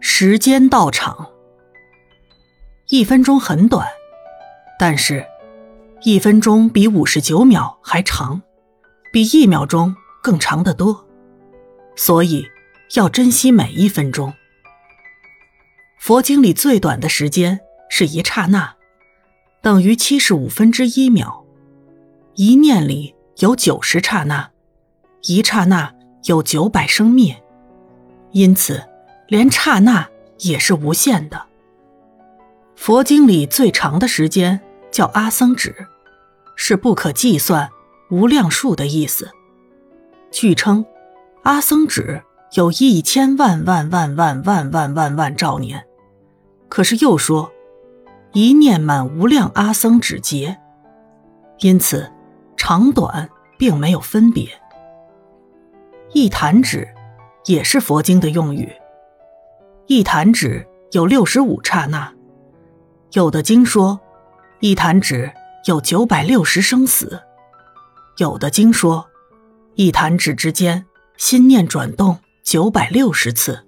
时间到场。一分钟很短，但是，一分钟比五十九秒还长，比一秒钟更长得多，所以要珍惜每一分钟。佛经里最短的时间是一刹那，等于七十五分之一秒。一念里有九十刹那，一刹那有九百生灭，因此连刹那也是无限的。佛经里最长的时间叫阿僧指，是不可计算、无量数的意思。据称，阿僧指有一千万万万万万万万万兆年。可是又说，一念满无量阿僧指劫，因此长短并没有分别。一弹指也是佛经的用语，一弹指有六十五刹那，有的经说一弹指有九百六十生死，有的经说一弹指之间心念转动九百六十次，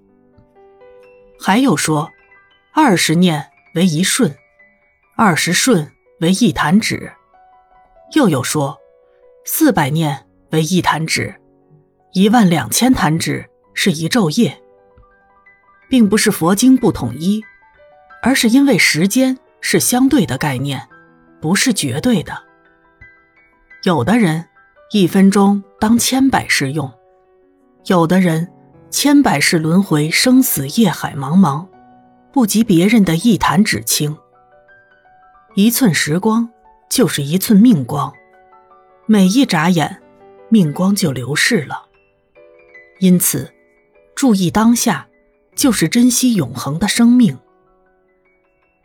还有说。二十念为一瞬，二十瞬为一弹指，又有说四百念为一弹指，一万两千弹指是一昼夜，并不是佛经不统一，而是因为时间是相对的概念，不是绝对的。有的人一分钟当千百世用，有的人千百世轮回，生死业海茫茫。不及别人的一弹指轻，一寸时光就是一寸命光，每一眨眼，命光就流逝了。因此，注意当下，就是珍惜永恒的生命。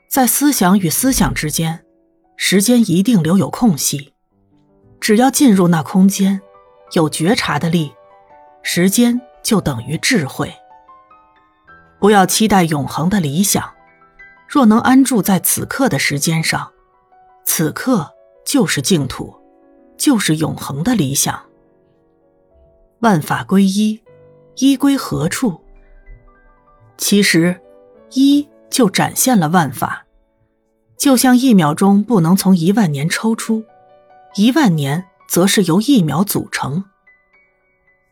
在思想与思想之间，时间一定留有空隙，只要进入那空间，有觉察的力，时间就等于智慧。不要期待永恒的理想，若能安住在此刻的时间上，此刻就是净土，就是永恒的理想。万法归一，一归何处？其实，一就展现了万法，就像一秒钟不能从一万年抽出，一万年则是由一秒组成。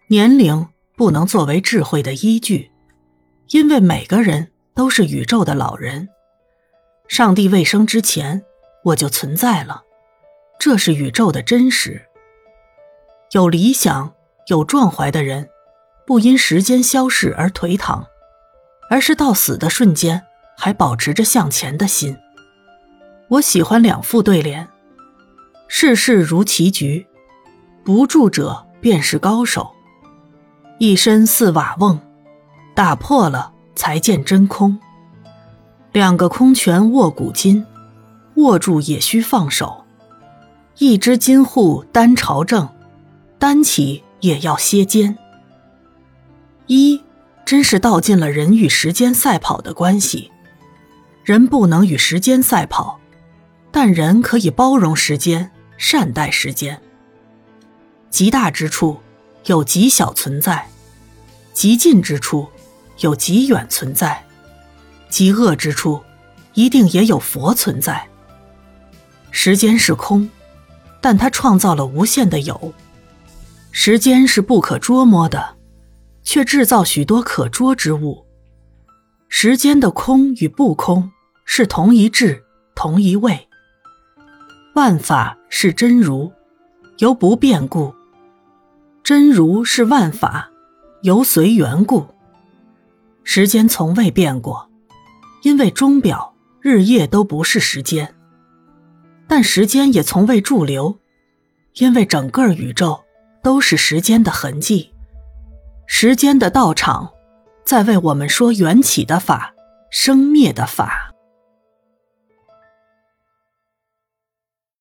年龄不能作为智慧的依据。因为每个人都是宇宙的老人，上帝未生之前，我就存在了，这是宇宙的真实。有理想、有壮怀的人，不因时间消逝而颓唐，而是到死的瞬间还保持着向前的心。我喜欢两副对联：世事如棋局，不住者便是高手；一身似瓦瓮。打破了才见真空。两个空拳握古今，握住也需放手。一只金户单朝正，单起也要歇肩。一真是道尽了人与时间赛跑的关系。人不能与时间赛跑，但人可以包容时间，善待时间。极大之处有极小存在，极近之处。有极远存在，极恶之处，一定也有佛存在。时间是空，但它创造了无限的有。时间是不可捉摸的，却制造许多可捉之物。时间的空与不空是同一质，同一位。万法是真如，由不变故；真如是万法，由随缘故。时间从未变过，因为钟表、日夜都不是时间；但时间也从未驻留，因为整个宇宙都是时间的痕迹。时间的道场，在为我们说缘起的法、生灭的法。